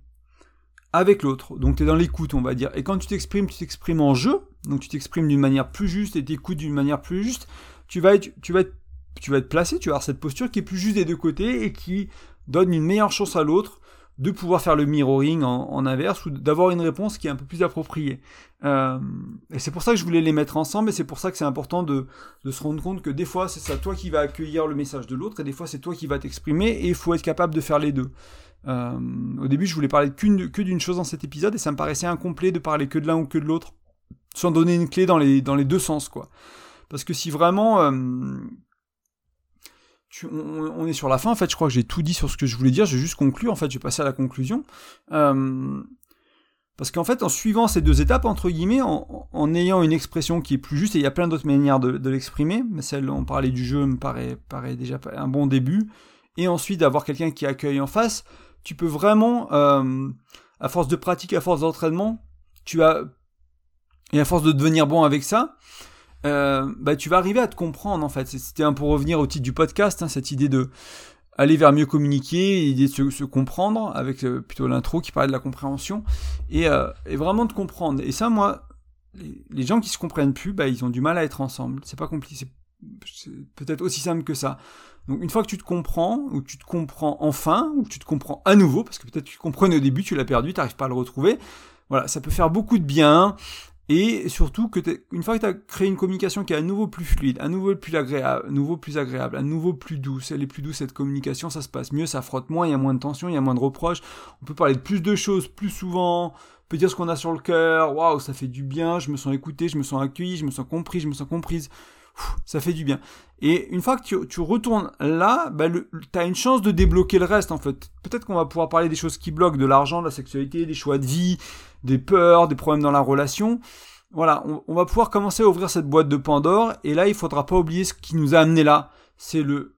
avec l'autre, donc tu es dans l'écoute, on va dire, et quand tu t'exprimes, tu t'exprimes en jeu, donc tu t'exprimes d'une manière plus juste et t'écoutes d'une manière plus juste, tu vas être, tu vas être tu vas être placé, tu vas avoir cette posture qui est plus juste des deux côtés et qui donne une meilleure chance à l'autre de pouvoir faire le mirroring en, inverse ou d'avoir une réponse qui est un peu plus appropriée. Euh, et c'est pour ça que je voulais les mettre ensemble et c'est pour ça que c'est important de, se rendre compte que des fois c'est ça toi qui va accueillir le message de l'autre et des fois c'est toi qui va t'exprimer et il faut être capable de faire les deux. Euh, au début je voulais parler que d'une chose dans cet épisode et ça me paraissait incomplet de parler que de l'un ou que de l'autre sans donner une clé dans les, dans les deux sens quoi. Parce que si vraiment euh, on, est sur la fin, en fait, je crois que j'ai tout dit sur ce que je voulais dire, j'ai juste conclu, en fait, j'ai passé à la conclusion. Euh, parce qu'en fait, en suivant ces deux étapes, entre guillemets, en, ayant une expression qui est plus juste, et il y a plein d'autres manières de, l'exprimer, mais celle, on parlait du jeu, me paraît, paraît déjà un bon début, et ensuite d'avoir quelqu'un qui accueille en face, tu peux vraiment, euh, à force de pratique, à force d'entraînement, tu as, et à force de devenir bon avec ça, euh, bah, tu vas arriver à te comprendre en fait. C'était un pour revenir au titre du podcast, hein, cette idée de aller vers mieux communiquer, l'idée de se, comprendre, avec euh, plutôt l'intro qui parlait de la compréhension, et, euh, et, vraiment de comprendre. Et ça, moi, les, gens qui se comprennent plus, bah, ils ont du mal à être ensemble. C'est pas compliqué, c'est peut-être aussi simple que ça. Donc une fois que tu te comprends, ou tu te comprends enfin, ou tu te comprends à nouveau, parce que peut-être tu comprenais au début, tu l'as perdu, tu n'arrives pas à le retrouver, voilà, ça peut faire beaucoup de bien. Et surtout que une fois que tu as créé une communication qui est à nouveau plus fluide, à nouveau plus agréable, à nouveau plus agréable, à nouveau plus douce, elle est plus douce cette communication, ça se passe mieux, ça frotte moins, il y a moins de tension, il y a moins de reproches, on peut parler de plus de choses plus souvent, on peut dire ce qu'on a sur le cœur, waouh, ça fait du bien, je me sens écouté, je me sens accueilli, je me sens compris, je me sens comprise. ça fait du bien. Et une fois que tu, retournes là, bah tu as une chance de débloquer le reste en fait. Peut-être qu'on va pouvoir parler des choses qui bloquent, de l'argent, de la sexualité, des choix de vie, des peurs, des problèmes dans la relation. Voilà, on, va pouvoir commencer à ouvrir cette boîte de Pandore, et là, il faudra pas oublier ce qui nous a amené là. C'est le,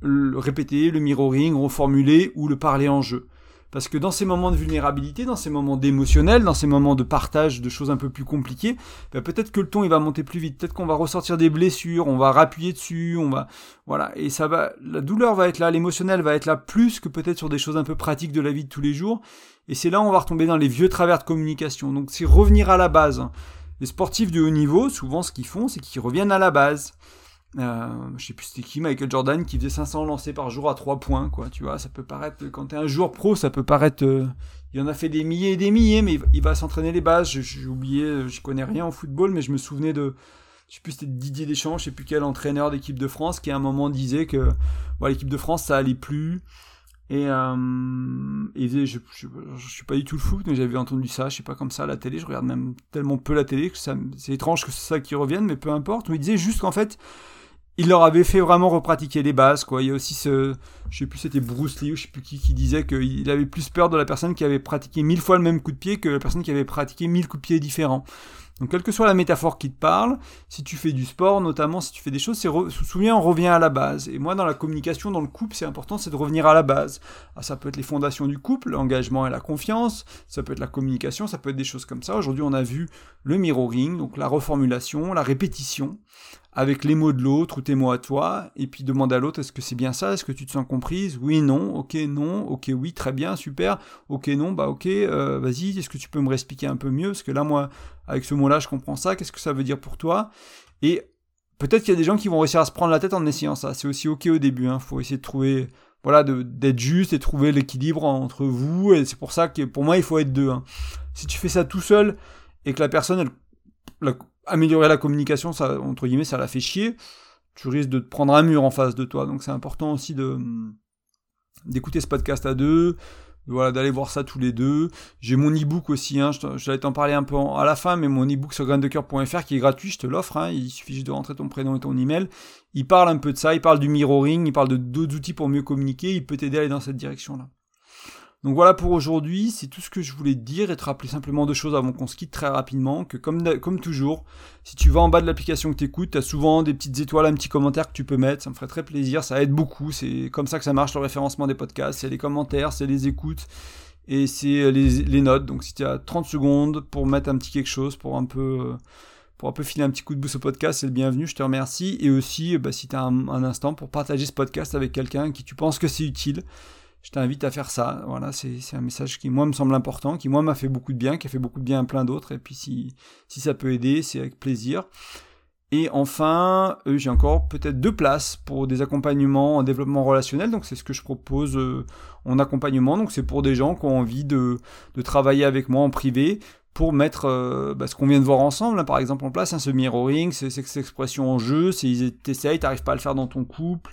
le répéter, le mirroring, reformuler ou le parler en jeu. Parce que dans ces moments de vulnérabilité, dans ces moments d'émotionnel, dans ces moments de partage de choses un peu plus compliquées, ben peut-être que le ton va monter plus vite, peut-être qu'on va ressortir des blessures, on va rappuyer dessus, on va voilà, et ça va, la douleur va être là, l'émotionnel va être là plus que peut-être sur des choses un peu pratiques de la vie de tous les jours. Et c'est là où on va retomber dans les vieux travers de communication. Donc c'est revenir à la base. Les sportifs de haut niveau, souvent ce qu'ils font, c'est qu'ils reviennent à la base. Euh, je sais plus c'était qui, Michael Jordan, qui faisait 500 lancers par jour à 3 points, quoi. Tu vois, ça peut paraître, quand t'es un joueur pro, ça peut paraître. Euh, il en a fait des milliers et des milliers, mais il va s'entraîner les bases. J'ai oublié, euh, je connais rien au football, mais je me souvenais de. Je sais plus c'était Didier Deschamps, je sais plus quel entraîneur d'équipe de France, qui à un moment disait que l'équipe de France ça allait plus. Et, euh, et je, je, suis pas du tout le foot, mais j'avais entendu ça, je sais pas comme ça à la télé, je regarde même tellement peu la télé que c'est étrange que c'est ça qui revienne, mais peu importe. Mais il disait juste qu'en fait, il leur avait fait vraiment repratiquer les bases. Il y a aussi ce, je sais plus, c'était Bruce Lee ou je sais plus qui, qui disait qu'il avait plus peur de la personne qui avait pratiqué mille fois le même coup de pied que la personne qui avait pratiqué mille coups de pied différents. Donc, quelle que soit la métaphore qui te parle, si tu fais du sport, notamment si tu fais des choses, c'est souviens, on revient à la base. Et moi, dans la communication, dans le couple, c'est important, c'est de revenir à la base. Ah, ça peut être les fondations du couple, l'engagement et la confiance. Ça peut être la communication, ça peut être des choses comme ça. Aujourd'hui, on a vu le mirroring, donc la reformulation, la répétition avec les mots de l'autre ou tes mots à toi, et puis demande à l'autre est-ce que c'est bien ça, est-ce que tu te sens comprise, oui, non, ok, non, ok, oui, très bien, super, ok, non, bah ok, euh, vas-y, est-ce que tu peux me réexpliquer un peu mieux, parce que là, moi, avec ce mot-là, je comprends ça, qu'est-ce que ça veut dire pour toi? Et peut-être qu'il y a des gens qui vont réussir à se prendre la tête en essayant ça, c'est aussi ok au début, hein, faut essayer de trouver, voilà, d'être juste et trouver l'équilibre entre vous, et c'est pour ça que pour moi, il faut être deux. Hein. Si tu fais ça tout seul, et que la personne, elle, améliorer la communication, ça, entre guillemets, ça la fait chier. Tu risques de te prendre un mur en face de toi. Donc c'est important aussi de d'écouter ce podcast à deux, voilà, d'aller voir ça tous les deux. J'ai mon e-book aussi, hein, j'allais t'en parler un peu à la fin, mais mon e-book sur graindecoeur.fr qui est gratuit, je te l'offre, hein, il suffit juste de rentrer ton prénom et ton email. Il parle un peu de ça, il parle du mirroring, il parle de d'autres outils pour mieux communiquer, il peut t'aider à aller dans cette direction-là. Donc voilà pour aujourd'hui, c'est tout ce que je voulais te dire et te rappeler simplement deux choses avant qu'on se quitte très rapidement, que comme, toujours, si tu vas en bas de l'application que tu écoutes, tu as souvent des petites étoiles, un petit commentaire que tu peux mettre, ça me ferait très plaisir, ça aide beaucoup, c'est comme ça que ça marche le référencement des podcasts, c'est les commentaires, c'est les écoutes et c'est les, notes. Donc si tu as 30 secondes pour mettre un petit quelque chose, pour un peu pour un filer un petit coup de boost au podcast, c'est le bienvenu, je te remercie. Et aussi, bah, si tu as un, instant pour partager ce podcast avec quelqu'un qui tu penses que c'est utile, je t'invite à faire ça. Voilà, c'est un message qui, moi, me semble important, qui, moi, m'a fait beaucoup de bien, qui a fait beaucoup de bien à plein d'autres. Et puis, si, si ça peut aider, c'est avec plaisir. Et enfin, euh, j'ai encore peut-être deux places pour des accompagnements en développement relationnel. Donc, c'est ce que je propose euh, en accompagnement. Donc, c'est pour des gens qui ont envie de, travailler avec moi en privé pour mettre euh, bah, ce qu'on vient de voir ensemble, hein, par exemple, en place, hein, ce mirroring, c'est cette expression en jeu, c'est t'essayes, t'arrives pas à le faire dans ton couple,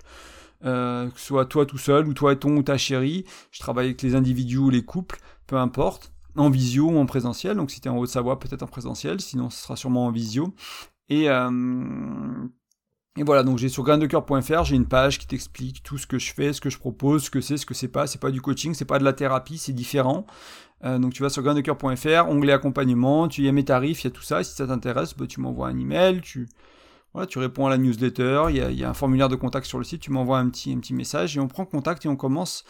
euh, que ce soit toi tout seul ou toi et ton ou ta chérie. Je travaille avec les individus ou les couples, peu importe, en visio ou en présentiel. Donc si tu es en Haute-Savoie, peut-être en présentiel, sinon ce sera sûrement en visio. Et, euh, et voilà, donc j'ai sur graindecoeur.fr, j'ai une page qui t'explique tout ce que je fais, ce que je propose, ce que c'est, ce que c'est pas. C'est pas du coaching, c'est pas de la thérapie, c'est différent. Euh, donc tu vas sur graindecoeur.fr, onglet accompagnement, tu y as mes tarifs, il y a tout ça. si ça t'intéresse, bah, tu m'envoies un email, tu voilà, tu réponds à la newsletter, il y, a, un formulaire de contact sur le site, tu m'envoies un petit, message et on prend contact et on commence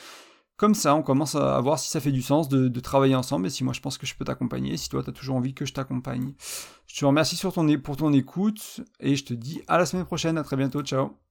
comme ça, on commence à voir si ça fait du sens de, travailler ensemble et si moi je pense que je peux t'accompagner, si toi tu as toujours envie que je t'accompagne. Je te remercie pour ton écoute et je te dis à la semaine prochaine, à très bientôt, ciao